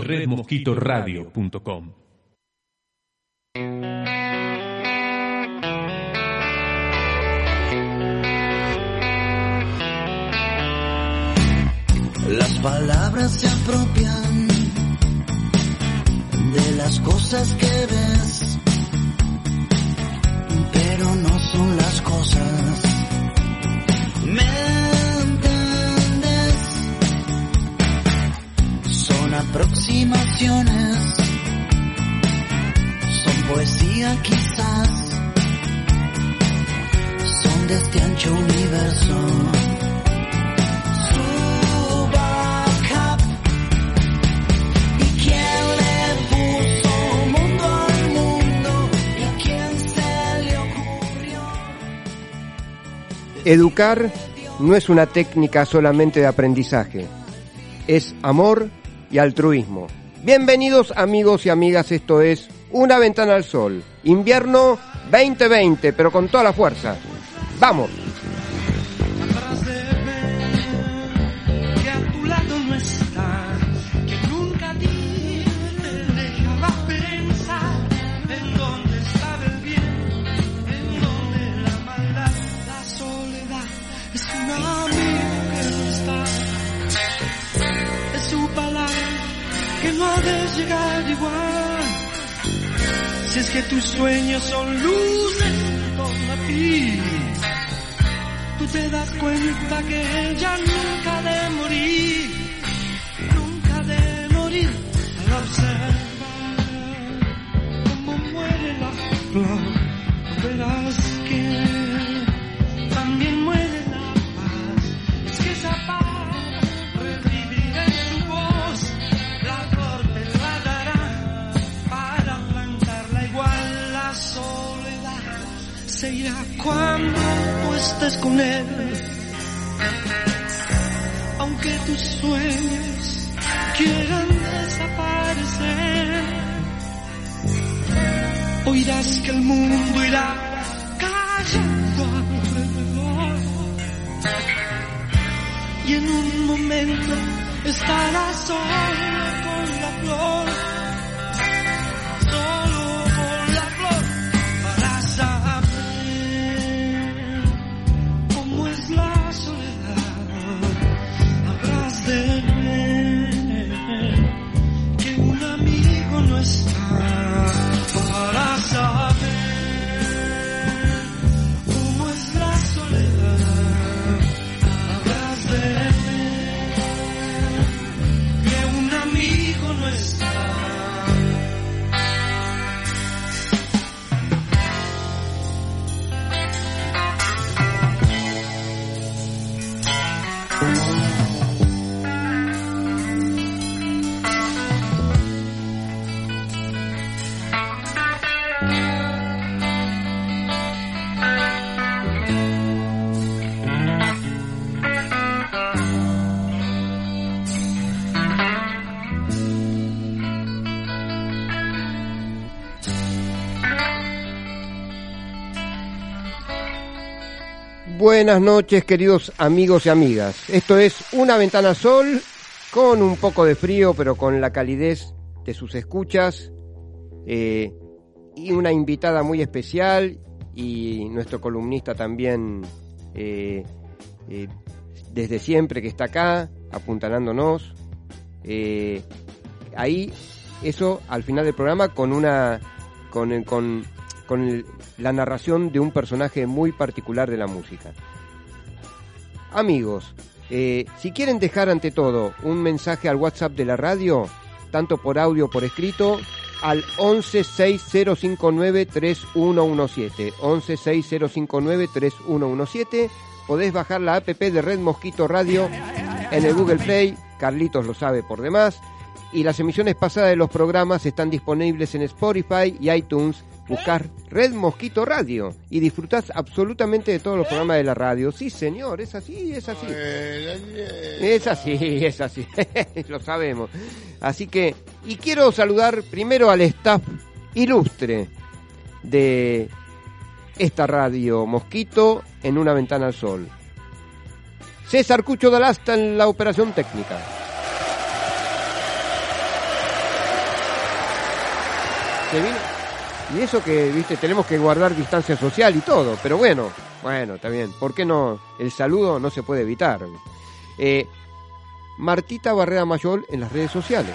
redmosquitoradio.com Las palabras se apropian de las cosas que ves, pero no son las cosas. ¿Me aproximaciones, son poesía quizás, son de este ancho universo. Educar no es una técnica solamente de aprendizaje, es amor y altruismo. Bienvenidos amigos y amigas, esto es Una ventana al sol, invierno 2020, pero con toda la fuerza. ¡Vamos! Si es que tus sueños son luces en torno a ti tú te das cuenta que ella nunca ha Buenas noches, queridos amigos y amigas. Esto es Una Ventana Sol, con un poco de frío, pero con la calidez de sus escuchas, eh, y una invitada muy especial, y nuestro columnista también, eh, eh, desde siempre que está acá, apuntalándonos. Ahí, eso al final del programa, con una. con, con, con la narración de un personaje muy particular de la música. Amigos, eh, si quieren dejar ante todo un mensaje al WhatsApp de la radio, tanto por audio o por escrito, al 1160593117. 1160593117. Podés bajar la app de Red Mosquito Radio en el Google Play, Carlitos lo sabe por demás. Y las emisiones pasadas de los programas están disponibles en Spotify y iTunes. Buscar Red Mosquito Radio y disfrutás absolutamente de todos los programas de la radio. Sí, señor, es así, es así. Es así, es así, lo sabemos. Así que, y quiero saludar primero al staff ilustre de esta radio Mosquito en una ventana al sol. César Cucho Dalasta en la operación técnica. Se vino. Y eso que, viste, tenemos que guardar distancia social y todo, pero bueno, bueno, está bien. ¿Por qué no? El saludo no se puede evitar. Eh, Martita Barrera Mayol en las redes sociales.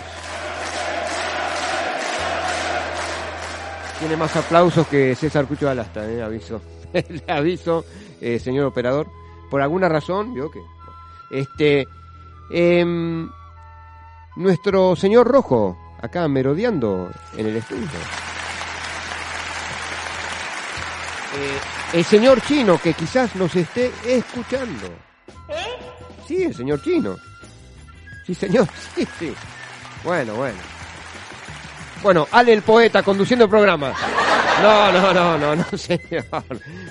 Tiene más aplausos que César Cucho Alasta, eh, aviso. Le aviso, eh, señor operador. Por alguna razón, vio que. Este. em, nuestro señor Rojo, acá merodeando en el estudio. Eh, el señor Chino, que quizás nos esté escuchando. Sí, el señor Chino. Sí, señor, sí, sí. Bueno, bueno. Bueno, Ale el poeta conduciendo el programa. No, no, no, no, no, señor.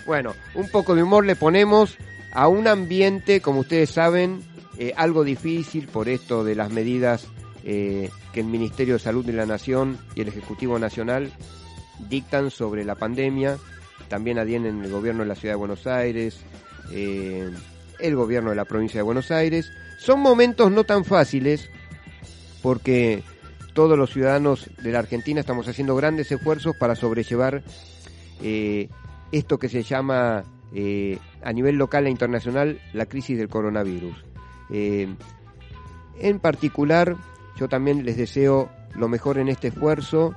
Bueno, un poco de humor le ponemos a un ambiente, como ustedes saben, eh, algo difícil por esto de las medidas eh, que el Ministerio de Salud de la Nación y el Ejecutivo Nacional dictan sobre la pandemia. También adhieren el gobierno de la Ciudad de Buenos Aires, eh, el gobierno de la provincia de Buenos Aires. Son momentos no tan fáciles porque todos los ciudadanos de la Argentina estamos haciendo grandes esfuerzos para sobrellevar eh, esto que se llama eh, a nivel local e internacional la crisis del coronavirus. En particular, yo también les deseo lo mejor en este esfuerzo.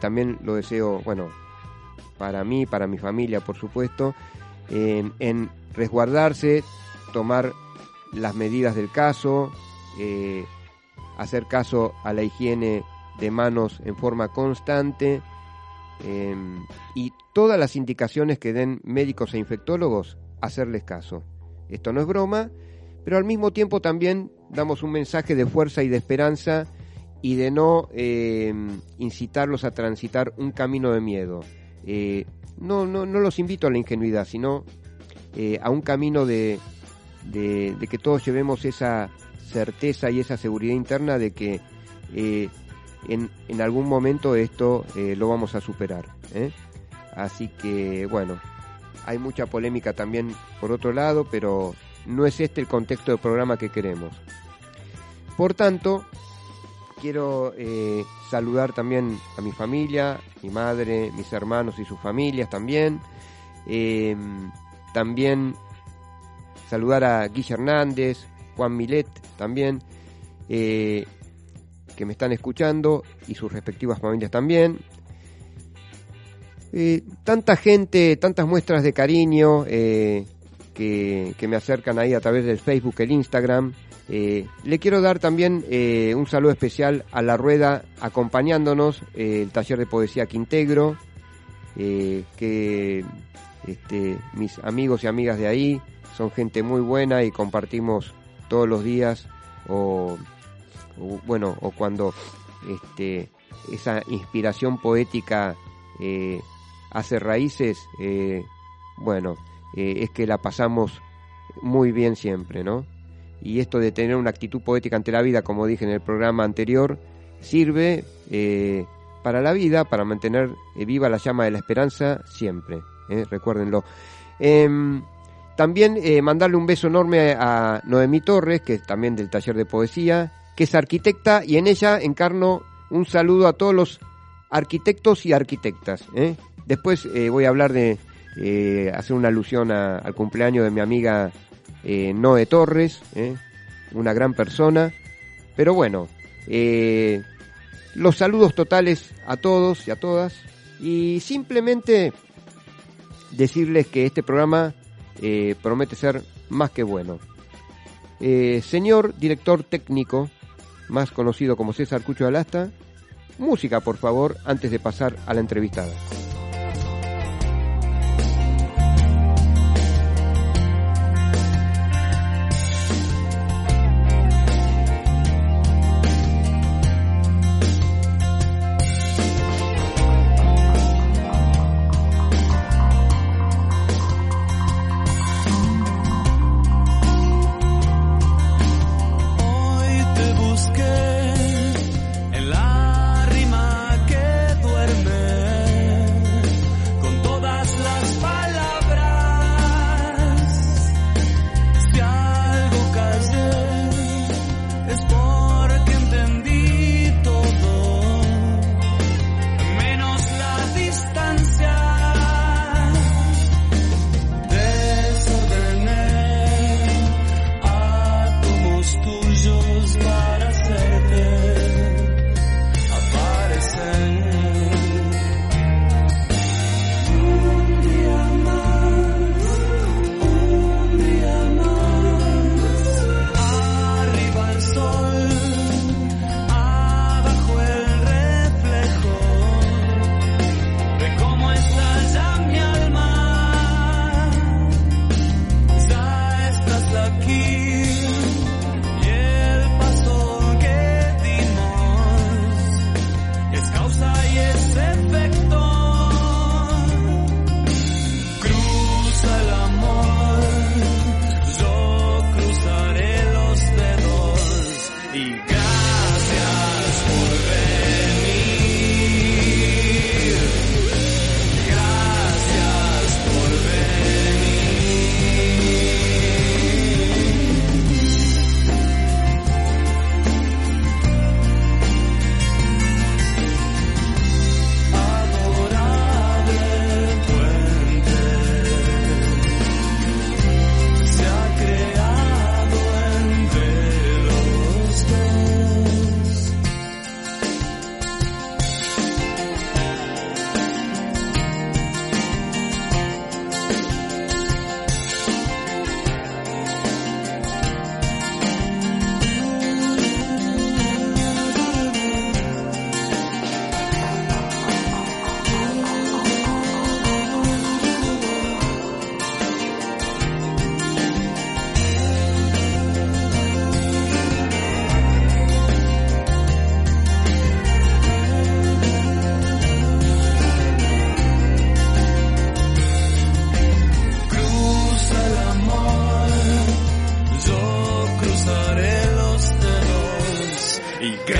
También lo deseo, bueno, para mí, para mi familia, por supuesto, en, en resguardarse, tomar las medidas del caso, eh, hacer caso a la higiene de manos en forma constante eh, y todas las indicaciones que den médicos e infectólogos, hacerles caso. Esto no es broma, pero al mismo tiempo también damos un mensaje de fuerza y de esperanza y de no eh, incitarlos a transitar un camino de miedo. Eh, no, no, no los invito a la ingenuidad, sino eh, a un camino de, de, que todos llevemos esa certeza y esa seguridad interna de que eh, en, en algún momento esto lo vamos a superar. Así que, bueno, hay mucha polémica también por otro lado, pero no es este el contexto del programa que queremos. Por tanto, quiero eh, saludar también a mi familia, mi madre, mis hermanos y sus familias también. Eh, también saludar a Guille Hernández, Juan Milet también, eh, que me están escuchando y sus respectivas familias también. Eh, tanta gente, tantas muestras de cariño eh, que, que me acercan ahí a través del Facebook, el Instagram. Eh, le quiero dar también eh, un saludo especial a la rueda acompañándonos, eh, el taller de poesía Quintegro, que este, mis amigos y amigas de ahí son gente muy buena y compartimos todos los días o, bueno o cuando este, esa inspiración poética hace raíces, bueno, es que la pasamos muy bien siempre, ¿no? Y esto de tener una actitud poética ante la vida, como dije en el programa anterior, sirve eh, para la vida, para mantener eh, viva la llama de la esperanza siempre, ¿eh? recuérdenlo. Em, también eh, mandarle un beso enorme a Noemí Torres, que es también del taller de poesía, que es arquitecta y en ella encarno un saludo a todos los arquitectos y arquitectas. ¿eh? Después eh, voy a hablar de eh, hacer una alusión al cumpleaños de mi amiga eh, Noé Torres, ¿eh? una gran persona. Pero bueno, eh, los saludos totales a todos y a todas. Y simplemente decirles que este programa eh, promete ser más que bueno. Eh, señor director técnico, más conocido como César Cucho Alasta, música por favor antes de pasar a la entrevistada.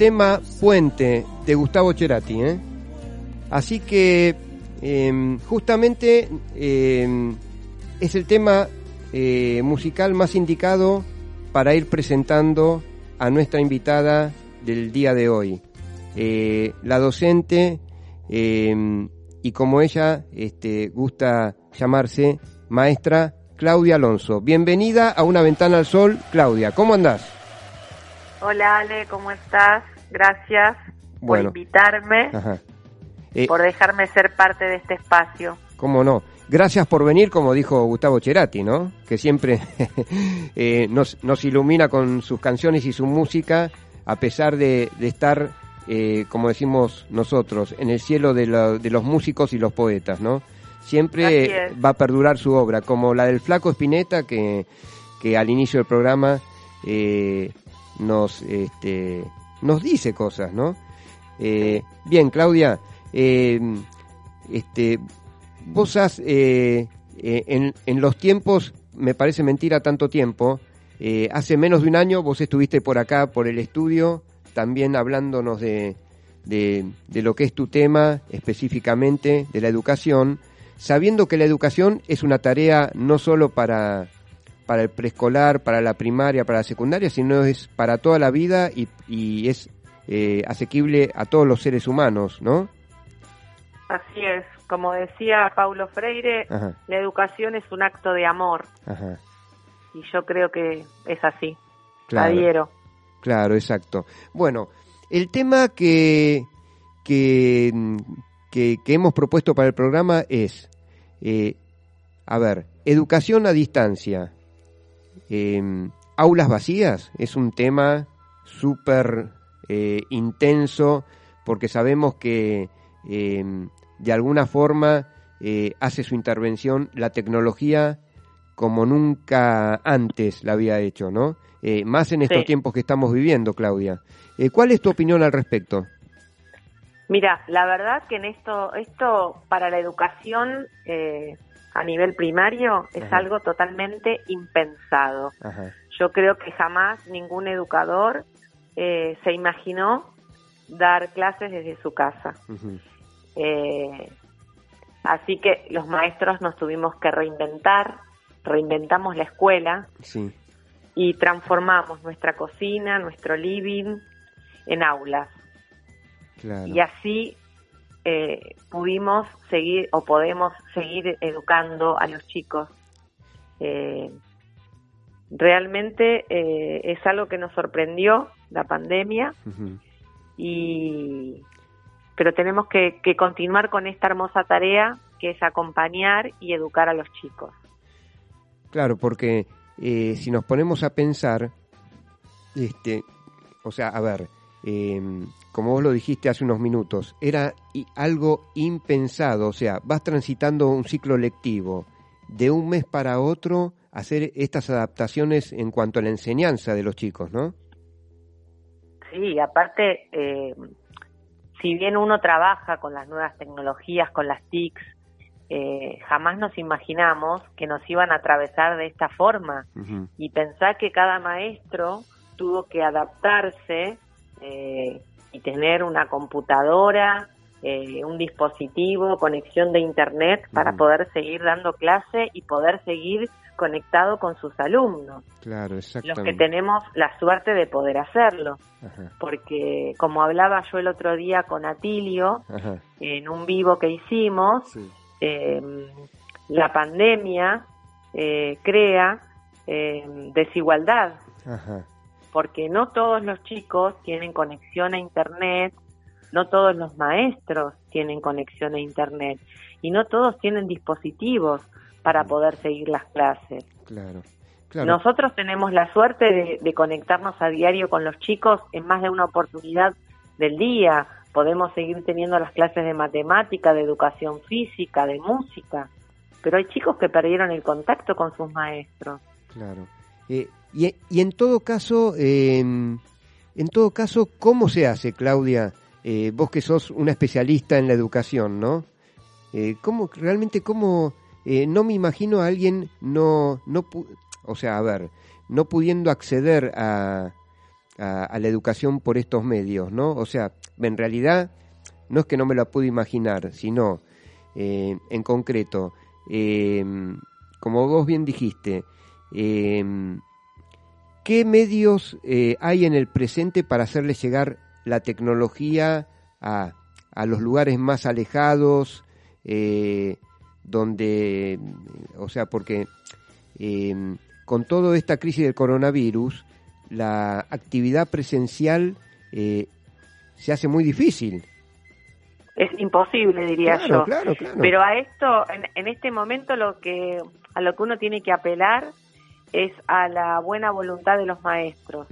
tema Puente de Gustavo Cerati. ¿eh? Así que em, justamente em, es el tema eh, musical más indicado para ir presentando a nuestra invitada del día de hoy. Eh, la docente, em, y como ella este, gusta llamarse, maestra Claudia Alonso. Bienvenida a Una Ventana al Sol. Claudia, ¿cómo andás? Hola Ale, ¿cómo estás? Gracias Bueno. por invitarme. Eh, por dejarme ser parte de este espacio. ¿Cómo no? Gracias por venir, como dijo Gustavo Cerati, ¿no? Que siempre eh, nos, nos ilumina con sus canciones y su música, a pesar de, de estar, eh, como decimos nosotros, en el cielo de, la- de los músicos y los poetas, ¿no? Siempre va a perdurar su obra, como la del Flaco Espineta, que, que al inicio del programa eh, nos, este, nos dice cosas, ¿no? Eh, bien, Claudia, eh, este, vos eh, en, en los tiempos, me parece mentira tanto tiempo, hace menos de un año vos estuviste por acá, por el estudio, también hablándonos de, de lo que es tu tema específicamente, de la educación, sabiendo que la educación es una tarea no solo para, para el preescolar, para la primaria, para la secundaria, sino es para toda la vida y, y es eh, asequible a todos los seres humanos, ¿no? Así es, como decía Paulo Freire, Ajá, la educación es un acto de amor ajá. y yo creo que es así. Claro. Adhiero. Claro, exacto. Bueno, el tema que, que, que, que hemos propuesto para el programa es, eh, a ver, educación a distancia, eh, aulas vacías, es un tema súper eh, intenso porque sabemos que eh, de alguna forma eh, hace su intervención la tecnología como nunca antes la había hecho, ¿no? Eh, más en estos Sí. tiempos que estamos viviendo, Claudia. Eh, ¿Cuál es tu opinión al respecto? Mira, la verdad que en esto, esto para la educación eh, a nivel primario es Ajá. algo totalmente impensado. Ajá, Yo creo que jamás ningún educador eh, se imaginó dar clases desde su casa. Eh, así que los maestros nos tuvimos que reinventar, reinventamos la escuela sí, y transformamos nuestra cocina, nuestro living en aulas. claro. Y así eh, pudimos seguir o podemos seguir educando a los chicos. Eh, realmente eh, es algo que nos sorprendió la pandemia y pero tenemos que, que continuar con esta hermosa tarea que es acompañar y educar a los chicos. Claro, porque eh, si nos ponemos a pensar, este, o sea, a ver, eh, como vos lo dijiste hace unos minutos, era algo impensado, o sea, vas transitando un ciclo lectivo de un mes para otro, hacer estas adaptaciones en cuanto a la enseñanza de los chicos, ¿no? Sí, aparte, eh, si bien uno trabaja con las nuevas tecnologías, con las TICs, eh, jamás nos imaginamos que nos iban a atravesar de esta forma. Y pensar que cada maestro tuvo que adaptarse eh, y tener una computadora, eh, un dispositivo, conexión de internet para Ujú. poder seguir dando clase y poder seguir conectado con sus alumnos, Claro, los que exactamente. tenemos la suerte de poder hacerlo, Ajá, porque como hablaba yo el otro día con Atilio, ajá, en un vivo que hicimos, sí, eh, la pandemia eh, crea eh, desigualdad, ajá, porque no todos los chicos tienen conexión a Internet, no todos los maestros tienen conexión a Internet y no todos tienen dispositivos para poder seguir las clases. claro. Claro, Nosotros tenemos la suerte de, de conectarnos a diario con los chicos en más de una oportunidad del día. Podemos seguir teniendo las clases de matemática, de educación física, de música, pero hay chicos que perdieron el contacto con sus maestros. Claro. Eh, y, y en todo caso, eh, en todo caso, ¿cómo se hace, Claudia? Eh, vos que sos una especialista en la educación, ¿no? Eh, ¿Cómo realmente cómo? eh, no me imagino a alguien no no o sea, a ver, no pudiendo acceder a a, la educación por estos medios, ¿no? O sea, en realidad no es que no me lo pude imaginar, sino eh, en concreto, eh, como vos bien dijiste, eh, ¿qué medios eh, hay en el presente para hacerle llegar la tecnología a, a los lugares más alejados, eh, donde, o sea, porque eh, con toda esta crisis del coronavirus, la actividad presencial eh, se hace muy difícil. Es imposible, diría Claro, yo. claro, claro. Pero a esto, en, en este momento, lo que a lo que uno tiene que apelar es a la buena voluntad de los maestros.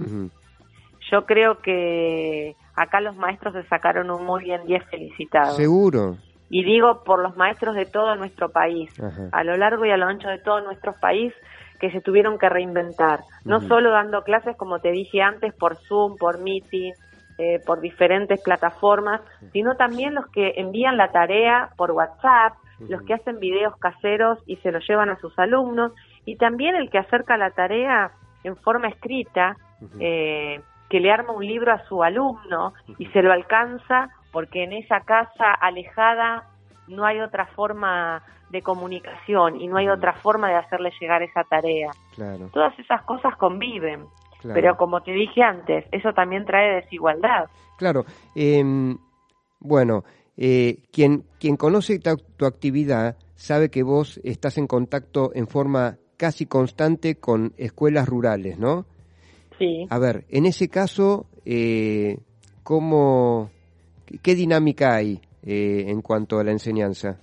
Yo creo que acá los maestros se sacaron un muy bien 10 felicitados. Seguro. Y digo por los maestros de todo nuestro país, Ajá. a lo largo y a lo ancho de todo nuestro país, que se tuvieron que reinventar. No solo dando clases, como te dije antes, por Zoom, por Meeting, eh, por diferentes plataformas, sino también los que envían la tarea por WhatsApp, los que hacen videos caseros y se los llevan a sus alumnos, y también el que acerca la tarea en forma escrita, eh, que le arma un libro a su alumno y se lo alcanza porque en esa casa alejada no hay otra forma de comunicación y no hay otra forma de hacerle llegar esa tarea. Claro, Todas esas cosas conviven, claro. pero como te dije antes, eso también trae desigualdad. Claro. em, bueno, eh, quien, quien conoce ta- tu actividad sabe que vos estás en contacto en forma casi constante con escuelas rurales, ¿no? Sí. A ver, en ese caso, eh, ¿cómo, ¿qué dinámica hay eh, en cuanto a la enseñanza?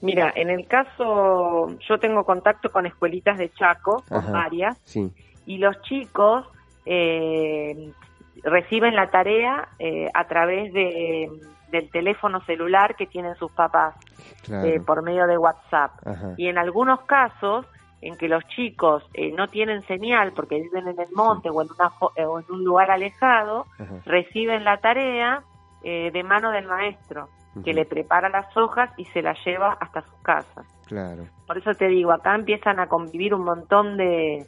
Mira, en el caso, yo tengo contacto con escuelitas de Chaco, con varias, Sí, y los chicos eh, reciben la tarea eh, a través de, del teléfono celular que tienen sus papás claro. eh, por medio de WhatsApp. Ajá. Y en algunos casos en que los chicos eh, no tienen señal porque viven en el monte o, en una, eh, o en un lugar alejado, Ajá. reciben la tarea eh, de mano del maestro, que le prepara las hojas y se las lleva hasta sus casas. Claro, Por eso te digo, acá empiezan a convivir un montón de,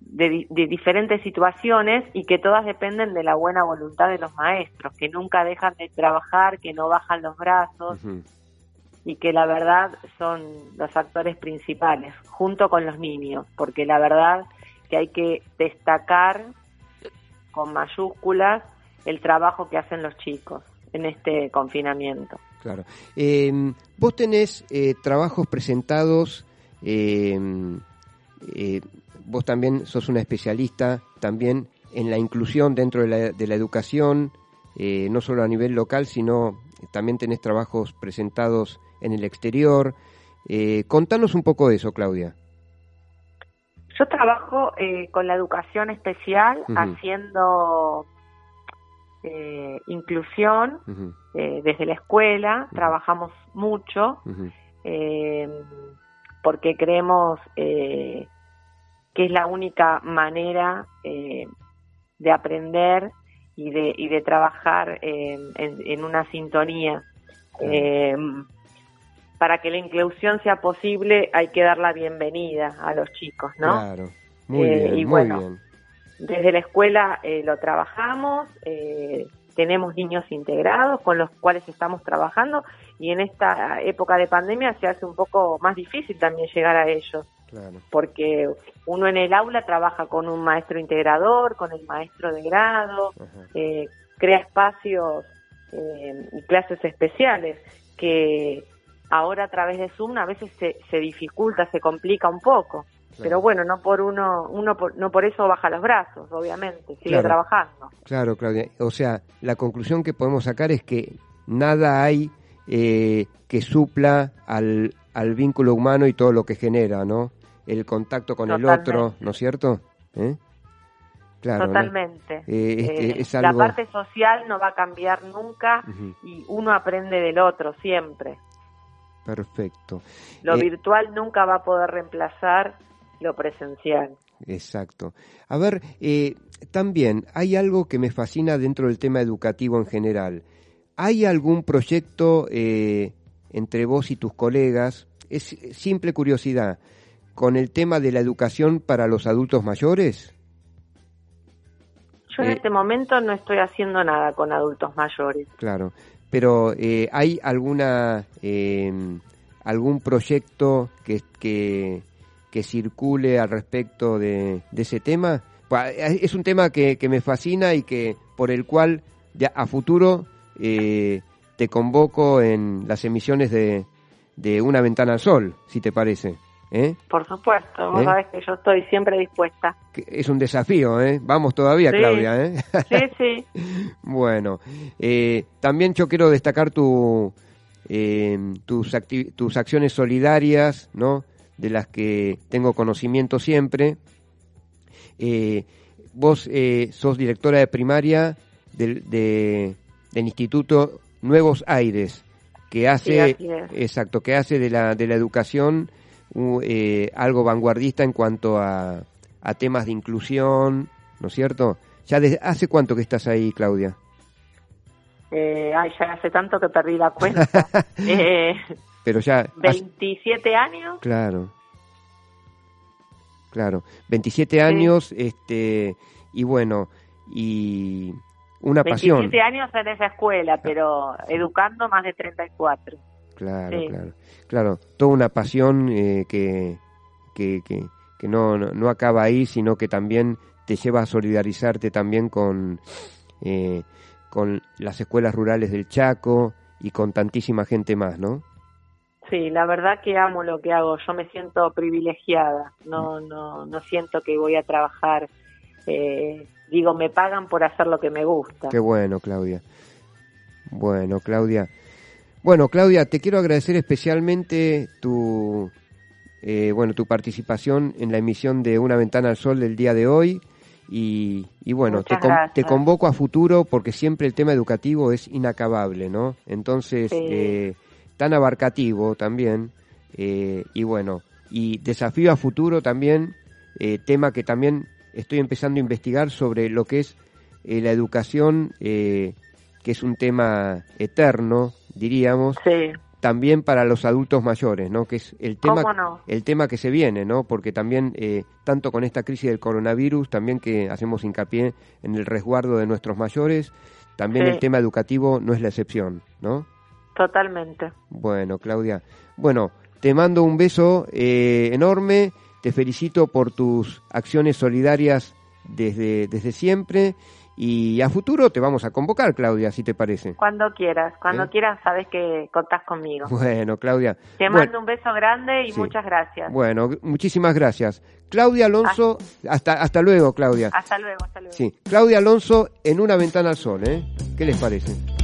de, di- de diferentes situaciones y que todas dependen de la buena voluntad de los maestros, que nunca dejan de trabajar, que no bajan los brazos. Y que la verdad son los actores principales, junto con los niños, porque la verdad que hay que destacar con mayúsculas el trabajo que hacen los chicos en este confinamiento. Claro. Eh, vos tenés eh, trabajos presentados, eh, eh, vos también sos una especialista también en la inclusión dentro de la, de la educación, eh, no solo a nivel local, sino también tenés trabajos presentados en el exterior. Eh, contanos un poco de eso, Claudia. Yo trabajo eh, con la educación especial, haciendo eh, inclusión eh, desde la escuela, trabajamos mucho eh, porque creemos eh, que es la única manera eh, de aprender y de, y de trabajar en, en una sintonía. Para que la inclusión sea posible hay que dar la bienvenida a los chicos, ¿no? Claro. Muy Eh, bien, y muy bueno, bien. Desde la escuela eh, lo trabajamos, eh, tenemos niños integrados con los cuales estamos trabajando y en esta época de pandemia se hace un poco más difícil también llegar a ellos, Claro. porque uno en el aula trabaja con un maestro integrador, con el maestro de grado, eh, crea espacios eh, y clases especiales que ahora a través de Zoom a veces se, se dificulta, se complica un poco. Pero bueno, no por uno, uno por- no por eso baja los brazos, obviamente, sigue Claro. trabajando. Claro, Claudia. O sea, la conclusión que podemos sacar es que nada hay eh, que supla al, al vínculo humano y todo lo que genera, ¿no? El contacto con el otro, ¿no es cierto? ¿Eh? Claro. Totalmente. Eh, Eh, es La algo- parte social no va a cambiar nunca y uno aprende del otro siempre. Perfecto. Lo Eh, virtual nunca va a poder reemplazar lo presencial. Exacto. A ver, eh, también hay algo que me fascina dentro del tema educativo en general. ¿Hay algún proyecto eh, entre vos y tus colegas? Es simple curiosidad. ¿Con el tema de la educación para los adultos mayores? Yo en Eh, este momento no estoy haciendo nada con adultos mayores. Claro, pero eh, ¿hay alguna eh, algún proyecto que, que, que circule al respecto de, de ese tema? Pa- Es un tema que, que me fascina y que por el cual ya a futuro eh, te convoco en las emisiones de, de Una Ventana al Sol, si te parece. ¿Eh? Por supuesto, vos ¿Eh? sabés que yo estoy siempre dispuesta. Es un desafío, ¿eh? Vamos todavía, Sí. Claudia, ¿eh? Sí, sí. Bueno, eh, también yo quiero destacar tu, eh, tus, tus acciones solidarias, ¿no? De las que tengo conocimiento siempre. Vos eh, sos directora de primaria del, de- del Instituto Nuevos Aires, que hace, exacto, que hace de la, de la educación eh, algo vanguardista en cuanto a, a temas de inclusión, ¿no es cierto? ¿Ya desde hace cuánto que estás ahí, Claudia? Eh, ay, ya hace tanto que perdí la cuenta. eh, Pero ya... hace- 27 años. Claro. Claro. 27 años, este, y bueno, y una pasión. 27 años en esa escuela, pero educando más de 34. Claro, Sí. claro. Claro, toda una pasión eh, que, que, que, que no, no, no acaba ahí, sino que también te lleva a solidarizarte también con, eh, con las escuelas rurales del Chaco y con tantísima gente más, ¿no? Sí, la verdad que amo lo que hago. Yo me siento privilegiada. No, no, no siento que voy a trabajar. eh, digo, me pagan por hacer lo que me gusta. Qué bueno, Claudia. Bueno, Claudia. Bueno, Claudia, te quiero agradecer especialmente tu, eh, bueno, tu participación en la emisión de Una Ventana al Sol del día de hoy. Y, y bueno, te, con- convoco a futuro porque siempre el tema educativo es inacabable, ¿no? Entonces, Sí. eh, tan abarcativo también. eh, y bueno, y desafío a futuro también, eh, tema que también estoy empezando a investigar sobre lo que es eh, la educación, que es un tema eterno, diríamos, Sí, también para los adultos mayores, ¿no? Que es el tema, ¿Cómo no? el tema que se viene, ¿no? Porque también, eh, tanto con esta crisis del coronavirus, también que hacemos hincapié en el resguardo de nuestros mayores, también Sí. el tema educativo no es la excepción, ¿no? totalmente. Bueno, Claudia. Bueno, te mando un beso eh, enorme, te felicito por tus acciones solidarias desde, desde siempre y a futuro te vamos a convocar, Claudia, si te parece. Cuando quieras, cuando ¿Eh? quieras sabes que contás conmigo. Bueno, Claudia. Te Bueno, mando un beso grande y Sí. muchas gracias. Bueno, muchísimas gracias. Claudia Alonso, hasta, hasta luego, Claudia. Hasta luego, hasta luego. Sí, Claudia Alonso en una ventana al sol, ¿eh? ¿Qué les parece?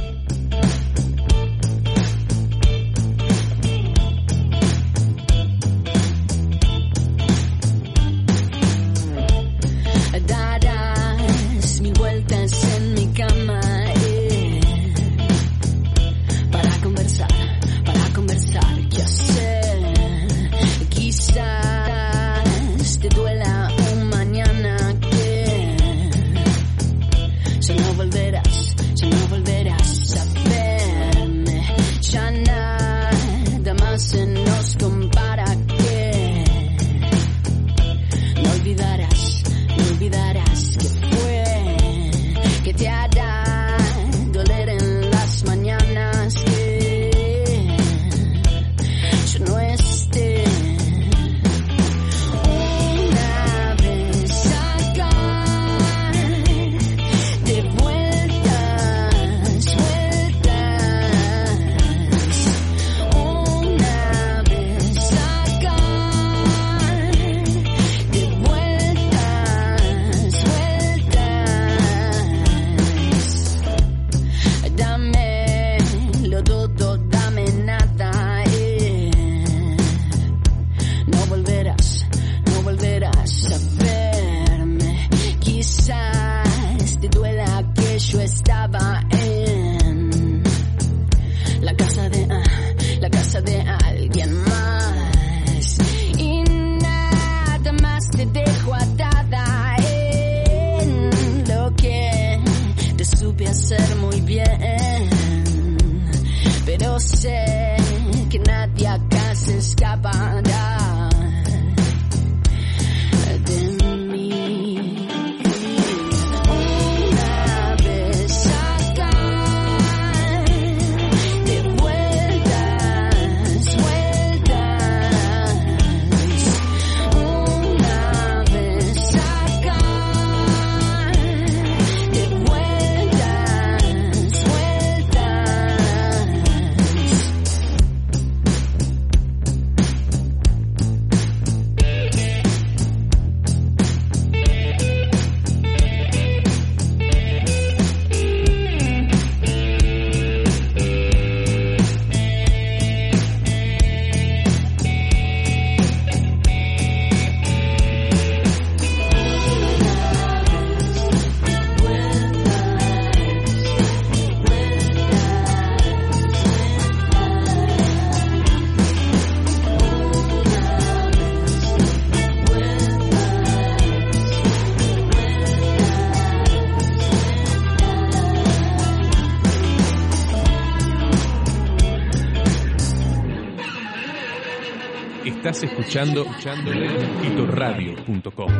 Escuchando, escuchando mosquitoradio.com.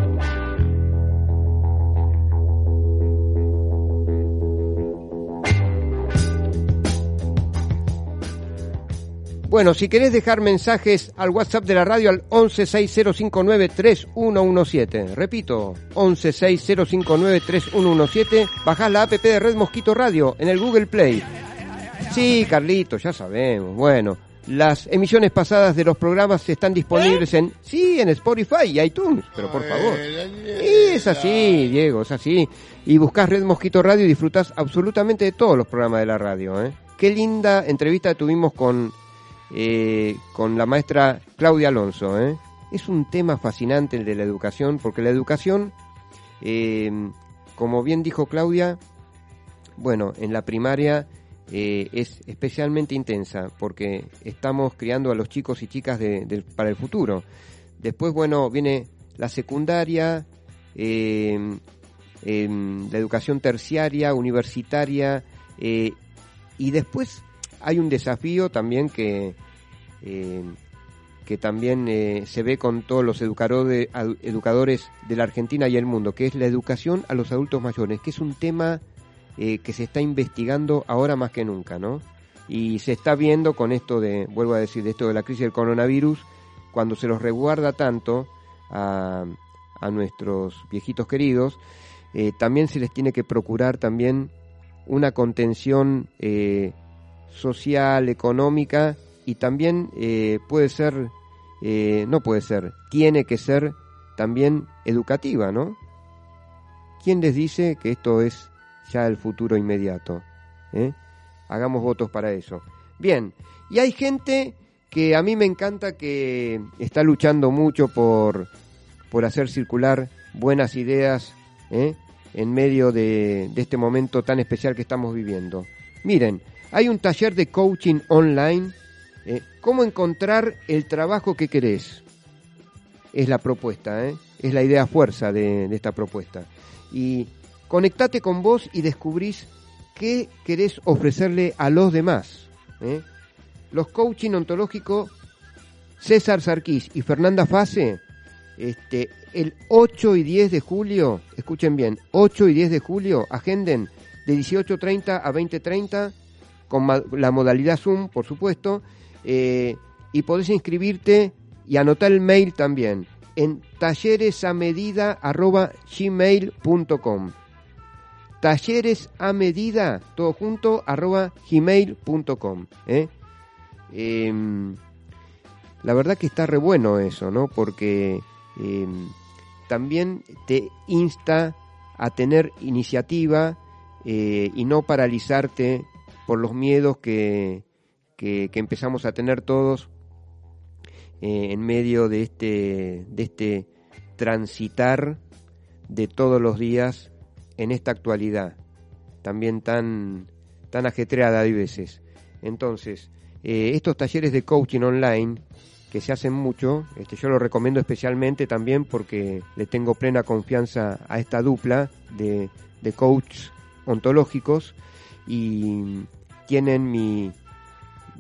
Bueno, si querés dejar mensajes al WhatsApp de la radio al 1160593117. Repito, 1160593117. Bajás la app de Red Mosquito Radio en el Google Play. Sí, Carlito, ya sabemos. Bueno, las emisiones pasadas de los programas están disponibles en sí, en Spotify y iTunes, pero por favor. Es así, Diego, es así. Y buscas Red Mosquito Radio y disfrutás absolutamente de todos los programas de la radio, ¿eh? Qué linda entrevista tuvimos con eh, con la maestra Claudia Alonso. ¿eh? Es un tema fascinante el de la educación, porque la educación, eh, como bien dijo Claudia, bueno, en la primaria es especialmente intensa, porque estamos criando a los chicos y chicas para el futuro. Después, bueno, viene la secundaria, la educación terciaria, universitaria, y después hay un desafío también que, eh, que también eh, se ve con todos los educadores de la Argentina y el mundo, que es la educación a los adultos mayores, que es un tema eh, que se está investigando ahora más que nunca, ¿no? Y se está viendo con esto de, vuelvo a decir, de esto de la crisis del coronavirus, cuando se los resguarda tanto a, a nuestros viejitos queridos, también se les tiene que procurar también una contención social, económica y también eh, puede ser, eh, no puede ser, tiene que ser también educativa, ¿no? ¿Quién les dice que esto es ya el futuro inmediato? ¿Eh? Hagamos votos para eso. Bien, y hay gente que a mí me encanta que está luchando mucho por, por hacer circular buenas ideas en medio de, de este momento tan especial que estamos viviendo. Miren, hay un taller de coaching online. ¿eh? ¿Cómo encontrar el trabajo que querés? Es la propuesta, ¿eh? es la idea fuerza de, esta propuesta. Y conectate con vos y descubrís qué querés ofrecerle a los demás. ¿eh? Los coaching ontológicos César Sarquís y Fernanda Fase, este, el 8 y 10 de julio, escuchen bien, 8 y 10 de julio, agenden de 18.30 a 20.30 con la modalidad Zoom, por supuesto, eh, y podés inscribirte y anotar el mail también en talleresamedida.gmail.com talleres a medida, todo junto, arroba gmail.com. ¿eh? Em, la verdad que está re bueno eso, ¿no? Porque em, también te insta a tener iniciativa eh, y no paralizarte por los miedos que, que, empezamos a tener todos eh, en medio de este, de este transitar de todos los días en esta actualidad, también tan, tan ajetreada hay veces. Entonces, eh, estos talleres de coaching online que se hacen mucho, este, yo lo recomiendo especialmente también porque le tengo plena confianza a esta dupla de, de coaches ontológicos y tienen mi,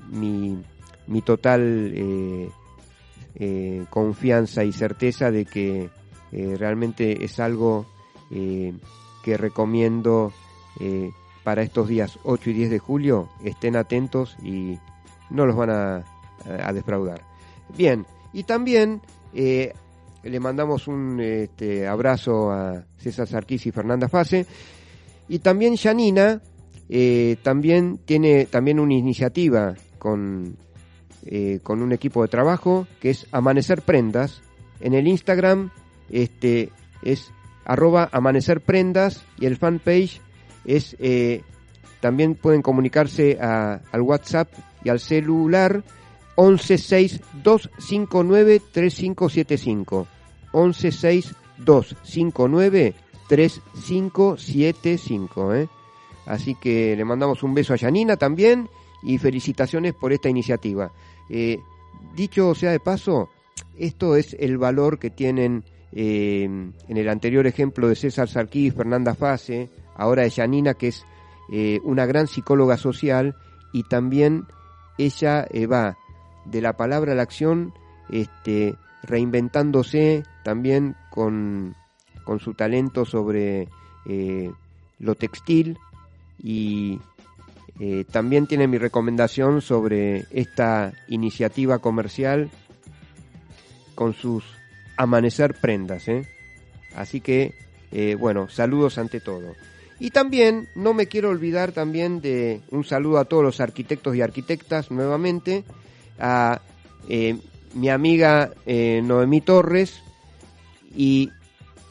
mi, total eh, eh, confianza y certeza de que realmente es algo que recomiendo para estos días 8 y 10 de julio. Estén atentos y no los van a, a defraudar. Bien, y también le mandamos un este, abrazo a César Sarquís y Fernanda Fase. Y también Janina, eh, también tiene también una iniciativa con, eh, con un equipo de trabajo que es Amanecer Prendas. En el Instagram este, es arroba Amanecer Prendas y el fanpage es eh, también pueden comunicarse a, al WhatsApp y al celular 1162593575 1162593575 ¿eh? Así que le mandamos un beso a Yanina también y felicitaciones por esta iniciativa. Eh, dicho sea de paso, esto es el valor que tienen eh, en el anterior ejemplo de César Sarquí y Fernanda Fase, ahora de Yanina, que es eh, una gran psicóloga social y también ella va de la palabra a la acción este, reinventándose también con, con su talento sobre eh, lo textil y eh, también tiene mi recomendación sobre esta iniciativa comercial con sus amanecer prendas. ¿eh? Así que, eh, bueno, saludos ante todo. Y también no me quiero olvidar también de un saludo a todos los arquitectos y arquitectas nuevamente, a eh, mi amiga eh, Noemí Torres y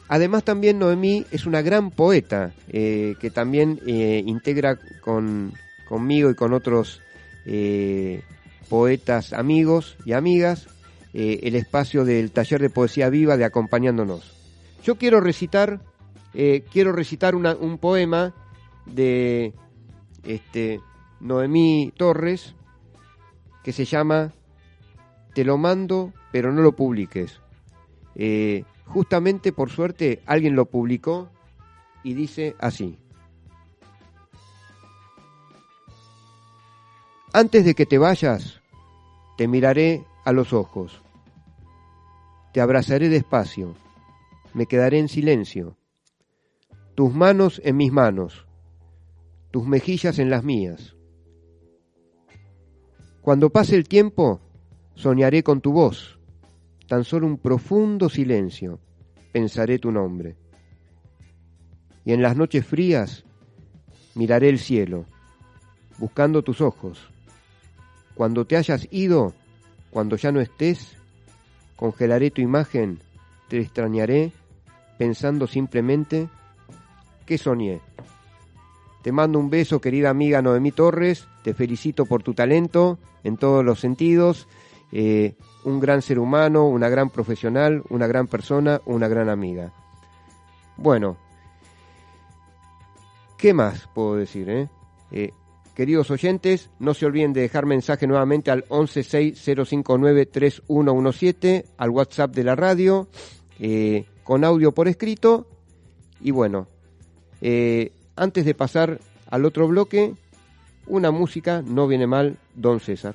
además también Noemí es una gran poeta que también integra con, conmigo y con otros poetas amigos y amigas eh, el espacio del taller de poesía viva de acompañándonos. Yo quiero recitar, eh, quiero recitar una- un poema de este, Noemí Torres que se llama Te lo mando, pero no lo publiques. Eh, justamente por suerte alguien lo publicó y dice así. Antes de que te vayas, te miraré a los ojos. Te abrazaré despacio. Me quedaré en silencio. Tus manos en mis manos. Tus mejillas en las mías. Cuando pase el tiempo, soñaré con tu voz. Tan solo un profundo silencio. Pensaré tu nombre. Y en las noches frías, miraré el cielo, buscando tus ojos. Cuando te hayas ido, cuando ya no estés, congelaré tu imagen, te extrañaré, pensando simplemente que soñé. Te mando un beso, querida amiga Noemí Torres, te felicito por tu talento en todos los sentidos, eh, un gran ser humano, una gran profesional, una gran persona, una gran amiga. Bueno, ¿qué más puedo decir? eh? Eh, Queridos oyentes, no se olviden de dejar mensaje nuevamente al 1160593117, al WhatsApp de la radio, eh, con audio por escrito. Y bueno, eh, antes de pasar al otro bloque, una música, no viene mal, don César.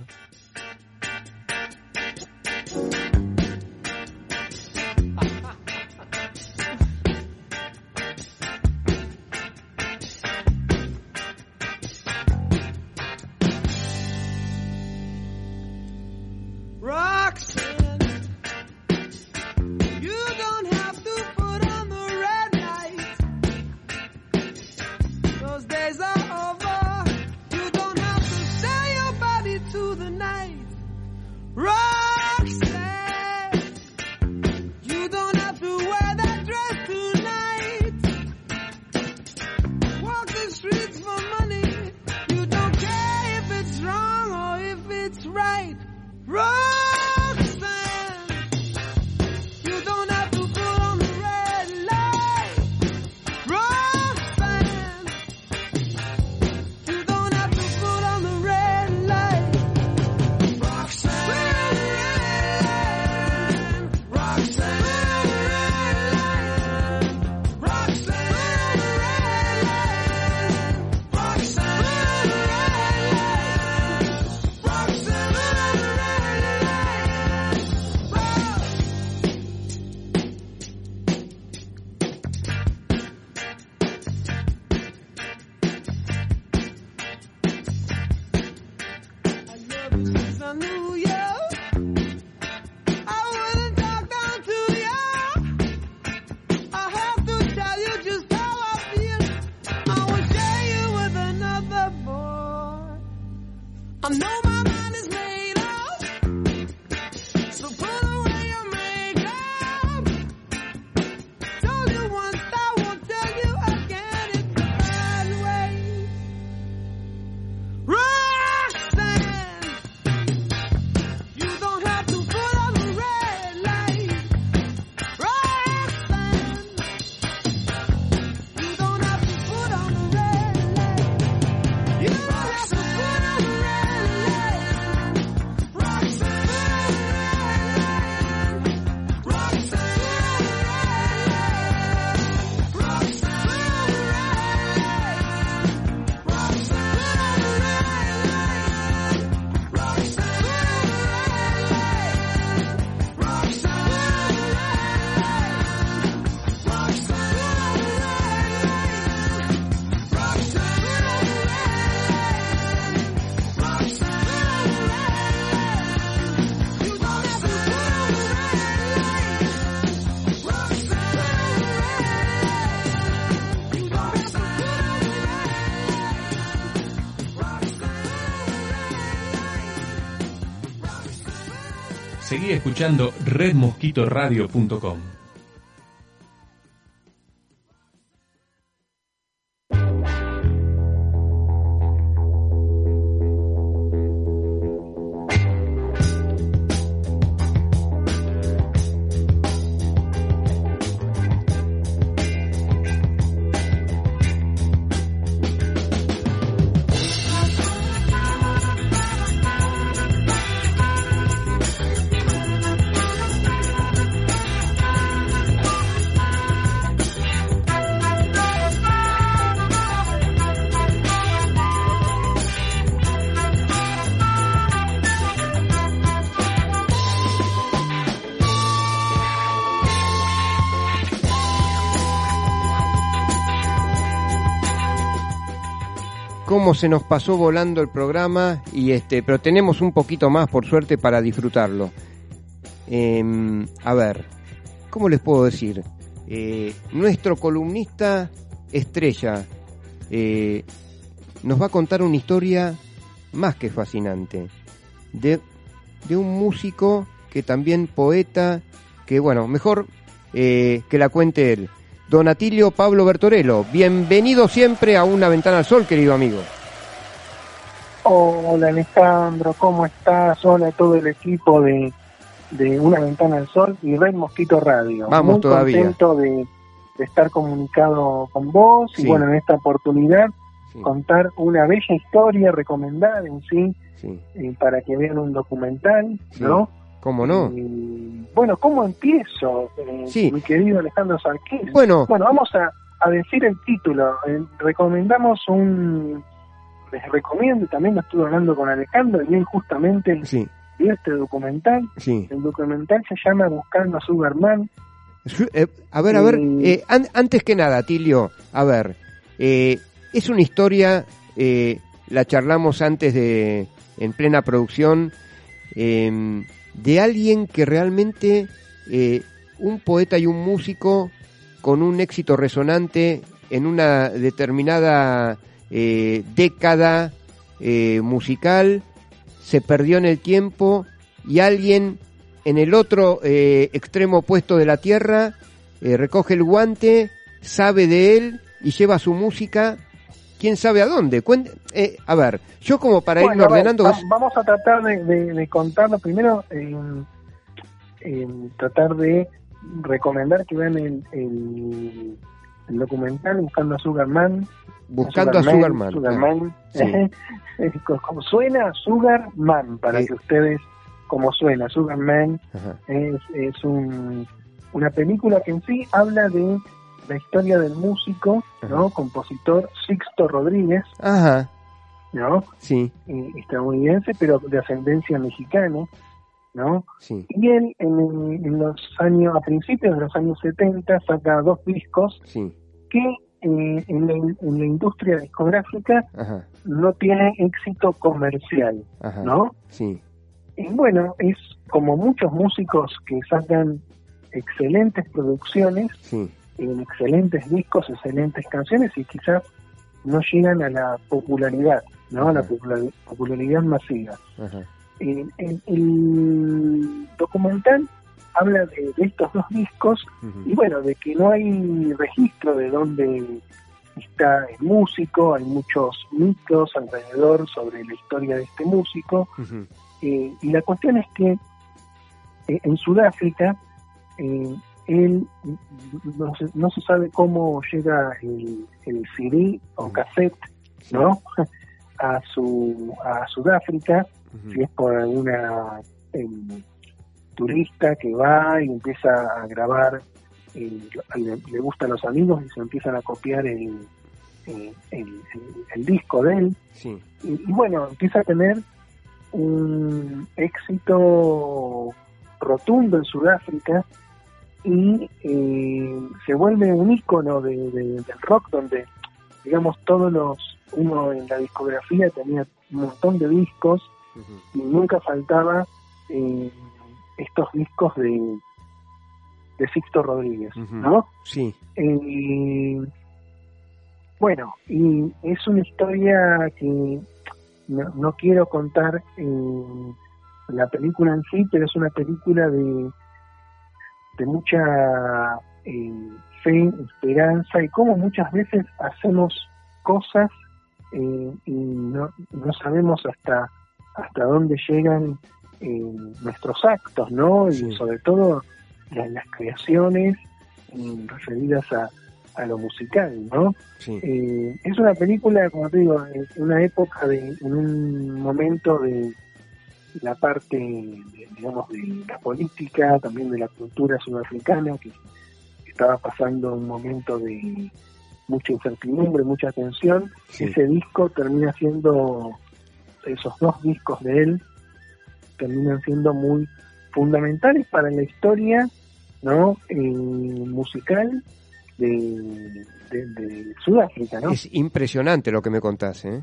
Manu. Escuchando redmosquitoradio.com. cómo se nos pasó volando el programa y este, pero tenemos un poquito más por suerte para disfrutarlo. Em, a ver, ¿cómo les puedo decir? Eh, nuestro columnista estrella eh, nos va a contar una historia más que fascinante de, de un músico que también poeta, que bueno, mejor eh, que la cuente él. Don Atilio Pablo Bertorello, bienvenido siempre a Una Ventana al Sol, querido amigo. Hola Alejandro, ¿cómo estás? Hola a todo el equipo de, de Una Ventana al Sol y Red Mosquito Radio. Vamos Muy todavía. contento de, de estar comunicado con vos Sí. y bueno, en esta oportunidad Sí, contar una bella historia recomendada en sí sí, eh, para que vean un documental. ¿no? ¿Cómo no? Y, bueno, ¿cómo empiezo, eh, Sí. mi querido Alejandro Sarquís? Bueno, Bueno, vamos a, a decir el título. Eh, recomendamos un... Les recomiendo, también lo estuve hablando con Alejandro y él justamente sí, vio este documental. sí. El documental se llama Buscando a Superman. Su- eh, a ver, a ver, an- antes que nada, Tilio, a ver, es una historia, eh, la charlamos antes de, en plena producción, eh, de alguien que realmente, eh, un poeta y un músico con un éxito resonante en una determinada eh, década eh, musical, se perdió en el tiempo y alguien en el otro eh, extremo opuesto de la tierra eh, recoge el guante, sabe de él y lleva su música, quién sabe a dónde. Cuen- eh, a ver, yo como para Bueno, ver, ordenando... va- vamos a tratar de, de- de contarlo primero, eh, tratar de recomendar que vean el, el, el documental Buscando a Superman. buscando a Sugarman. Sugarman. Sí. Co- como suena Sugarman, para Sí. que ustedes, como suena Sugarman, Ajá. es, es un, una película que en sí habla de la historia del músico, ¿no? Compositor Sixto Rodríguez, Ajá, ¿no? sí, estadounidense, pero de ascendencia mexicana, ¿no? sí, Y él en, en los años, a principios de los años 70, saca dos discos sí, que eh, en, la, en la industria discográfica ajá, no tiene éxito comercial, ajá, ¿no? sí, Y bueno, es como muchos músicos que sacan excelentes producciones, sí, en excelentes discos, excelentes canciones y quizás no llegan a la popularidad, ¿no? A la popularidad masiva. Eh, el, el documental habla de, de estos dos discos y bueno, de que no hay registro de dónde está el músico, hay muchos mitos alrededor sobre la historia de este músico. Eh, y la cuestión es que eh, en Sudáfrica eh, él no se, no se sabe cómo llega el, el CD o cassette, ¿no? a su a Sudáfrica, si es por alguna em, turista que va y empieza a grabar, eh, le, le gustan los amigos y se empiezan a copiar el, el, el- el- el disco de él. Sí, y, y bueno, empieza a tener un éxito rotundo en Sudáfrica y eh, se vuelve un ícono de, de- del rock donde, digamos, todos los, uno en la discografía tenía un montón de discos y nunca faltaba eh, estos discos de, de Sixto Rodríguez. ¿no? sí, Eh, bueno, y es una historia que no, no quiero contar eh, la película en sí, pero es una película de, de mucha eh, fe, esperanza y cómo muchas veces hacemos cosas eh, y no, no sabemos hasta hasta dónde llegan eh, nuestros actos, ¿no? Y sobre todo las, las creaciones eh, referidas a, a lo musical, ¿no? Sí. Eh, es una película, como te digo, en una época, de, en un momento de la parte, de, digamos, de la política, también de la cultura sudafricana, que estaba pasando un momento de mucha incertidumbre, mucha tensión. Sí. Ese disco termina siendo, esos dos discos de él, terminan siendo muy fundamentales para la historia no Eh, musical de, de- de Sudáfrica, ¿no? Es impresionante lo que me contás, ¿eh?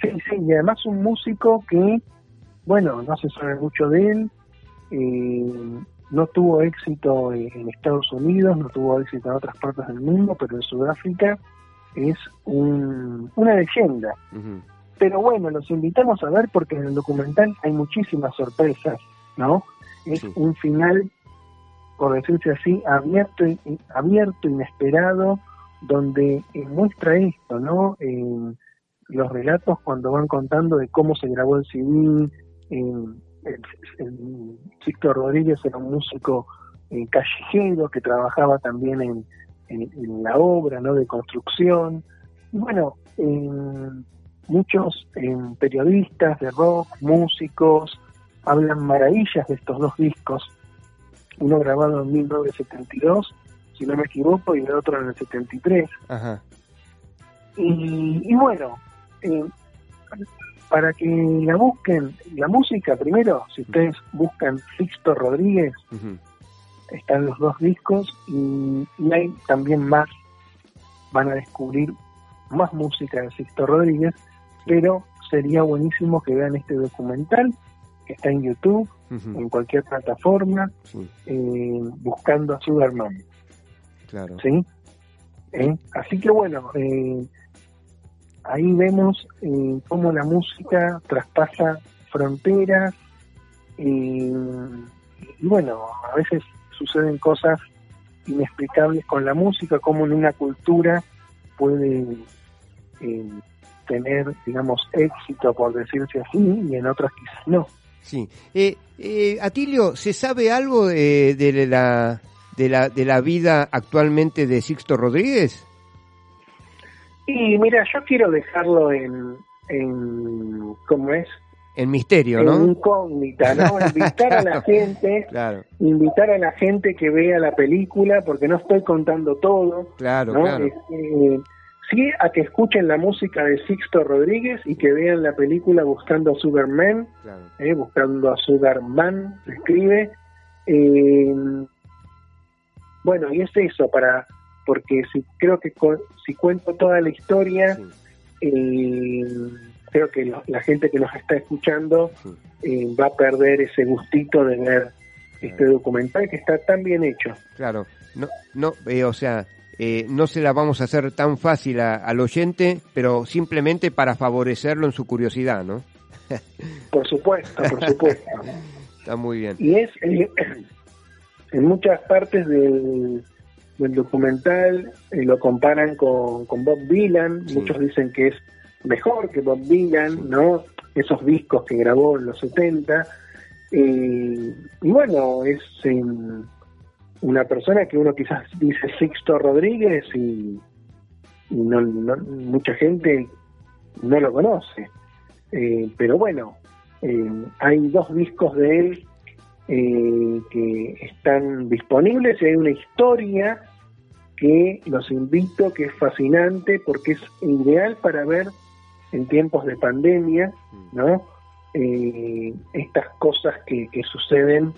Sí, sí, y además un músico que, bueno, no se sabe mucho de él, eh, no tuvo éxito en Estados Unidos, no tuvo éxito en otras partes del mundo, pero en Sudáfrica es un- una leyenda. Pero bueno, los invitamos a ver porque en el documental hay muchísimas sorpresas, ¿no? Es Sí. un final, por decirse así, abierto, abierto, inesperado, donde eh, muestra esto, ¿no? En los relatos cuando van contando de cómo se grabó el CD, Sixto Rodríguez era un músico eh, callejero que trabajaba también en, en- en la obra, ¿no? De construcción. Y bueno, en muchos periodistas de rock, músicos, hablan maravillas de estos dos discos. Uno grabado en 1972, si no me equivoco, y el otro en el 73. Ajá. Y, y bueno, eh, para que la busquen, la música primero, si ustedes buscan Sixto Rodríguez, están los dos discos y, y hay también más, van a descubrir más música de Sixto Rodríguez, pero sería buenísimo que vean este documental que está en YouTube, en cualquier plataforma, Sí, eh, buscando a Sugarman, claro. ¿sí? ¿Eh? Así que bueno, eh, ahí vemos eh, cómo la música traspasa fronteras y, y bueno, a veces suceden cosas inexplicables con la música, como en una cultura puede eh, tener, digamos, éxito, por decirse así, y en otras quizás no. Sí. Eh, eh, Atilio, ¿se sabe algo de, de la, de, la, de la vida actualmente de Sixto Rodríguez? Y mira, yo quiero dejarlo en, en ¿cómo es? En misterio, En ¿no? incógnita, ¿no? Invitar a la gente, Claro, invitar a la gente que vea la película, porque no estoy contando todo, claro, ¿no? claro. Es, eh, sí, a que escuchen la música de Sixto Rodríguez y que vean la película buscando a Sugarman, claro. eh, buscando a Sugarman, se escribe. Eh, bueno, y es eso, para porque si creo que con- si cuento toda la historia, Sí, eh, creo que lo- la gente que nos está escuchando sí. eh, va a perder ese gustito de ver este documental que está tan bien hecho. Claro, no, no, eh, o sea, eh, no se la vamos a hacer tan fácil a- al oyente, pero simplemente para favorecerlo en su curiosidad, ¿no? Por supuesto, por supuesto. Está muy bien. Y es eh, en muchas partes del, del documental eh, lo comparan con, con Bob Dylan, Sí. muchos dicen que es mejor que Bob Dylan, Sí. ¿no? Esos discos que grabó en los 70. Eh, y bueno, es eh, una persona que uno quizás dice Sixto Rodríguez y, y no, no- mucha gente no lo conoce. Eh, pero bueno, hay dos discos de él eh, que están disponibles y hay una historia que los invito, que es fascinante porque es ideal para ver en tiempos de pandemia, ¿no? Eh, estas cosas que, suceden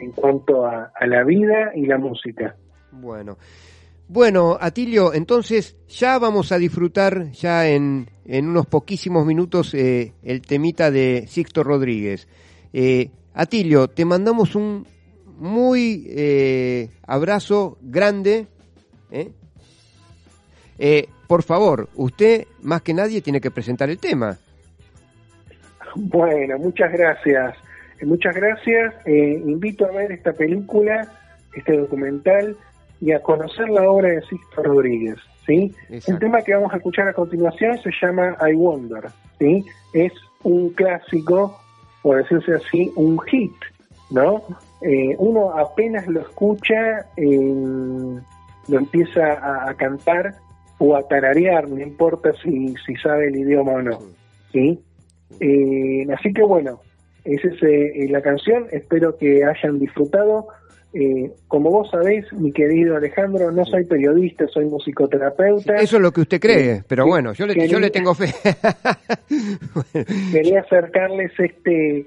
en cuanto a, la vida y la música. Bueno. Bueno, Atilio, entonces ya vamos a disfrutar ya en, en unos poquísimos minutos eh, el temita de Sixto Rodríguez. Atilio, te mandamos un muy eh, abrazo grande. ¿eh? Eh, por favor, usted más que nadie tiene que presentar el tema. Bueno, muchas gracias. Eh, Muchas gracias. Invito a ver esta película, este documental y a conocer la obra de Sixto Rodríguez. ¿sí? Exacto. El tema que vamos a escuchar a continuación se llama I Wonder. ¿sí? Es un clásico, por decirse así, un hit. ¿no? Eh, uno apenas lo escucha, eh, lo empieza a, a cantar o a tararear, no importa si, si sabe el idioma o no. ¿sí? Eh, así que bueno, esa es eh, la canción, espero que hayan disfrutado. Eh, como vos sabéis, mi querido Alejandro, no soy periodista, soy musicoterapeuta. Eso es lo que usted cree, pero Sí. bueno, yo le, Quería- yo le tengo fe. Quería acercarles este,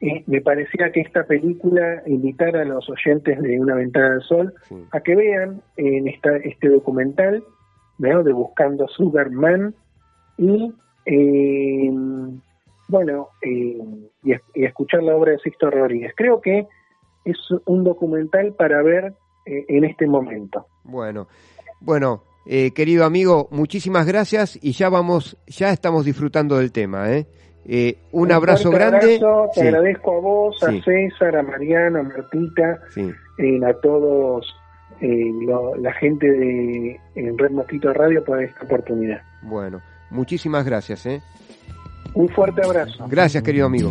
eh, me parecía que esta película invitar a los oyentes de Una Ventana al Sol Sí. a que vean en esta, este documental ¿no? de Buscando Sugarman y eh, bueno eh, y, y escuchar la obra de Sixto Rodríguez. Creo que es un documental para ver eh, en este momento. Bueno, bueno, eh, querido amigo, muchísimas gracias y ya vamos, ya estamos disfrutando del tema, ¿eh? Eh, un abrazo grande. abrazo, te Sí, agradezco a vos, Sí. a César, a Mariano, a Martita, sí. a todos lo- la gente de en Red Mosquito Radio por esta oportunidad. Bueno, muchísimas gracias, ¿eh? Un fuerte abrazo. Gracias, querido amigo.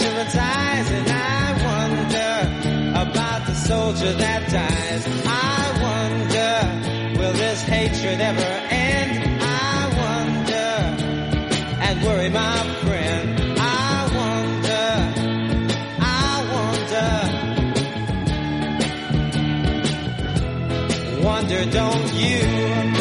Soldier that dies. I wonder, will this hatred ever end? I wonder, and worry my friend. I wonder, I wonder, wonder, don't you?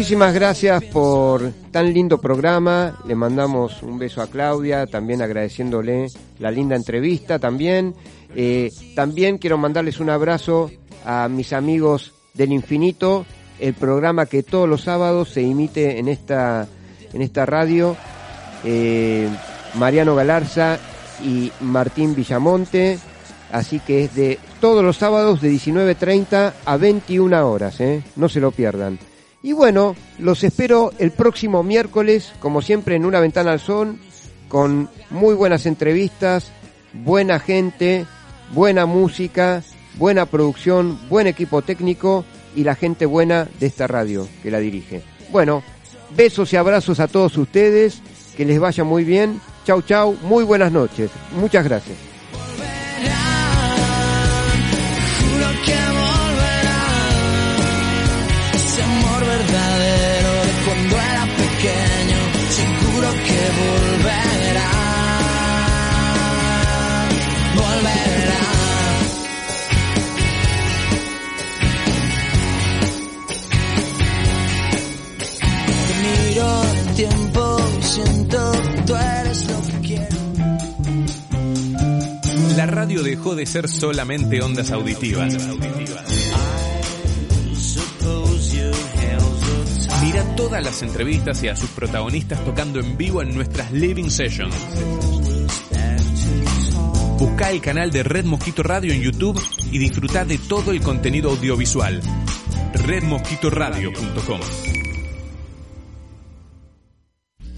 Muchísimas gracias por tan lindo programa. Le mandamos un beso a Claudia, también agradeciéndole la linda entrevista también. Eh, también quiero mandarles un abrazo a mis amigos del infinito, el programa que todos los sábados se emite en esta, en esta radio. Eh, Mariano Galarza y Martín Villamonte. Así que es de todos los sábados de 19.30 a 21 horas, ¿eh? no se lo pierdan. Y bueno, los espero el próximo miércoles, como siempre, en una ventana al sol, con muy buenas entrevistas, buena gente, buena música, buena producción, buen equipo técnico y la gente buena de esta radio que la dirige. Bueno, besos y abrazos a todos ustedes, que les vaya muy bien. Chau, chau, muy buenas noches. Muchas gracias. La radio dejó de ser solamente ondas auditivas. Mira todas las entrevistas y a sus protagonistas tocando en vivo en nuestras Living Sessions. Busca el canal de Red Mosquito Radio en YouTube y disfruta de todo el contenido audiovisual. redmosquitoradio.com.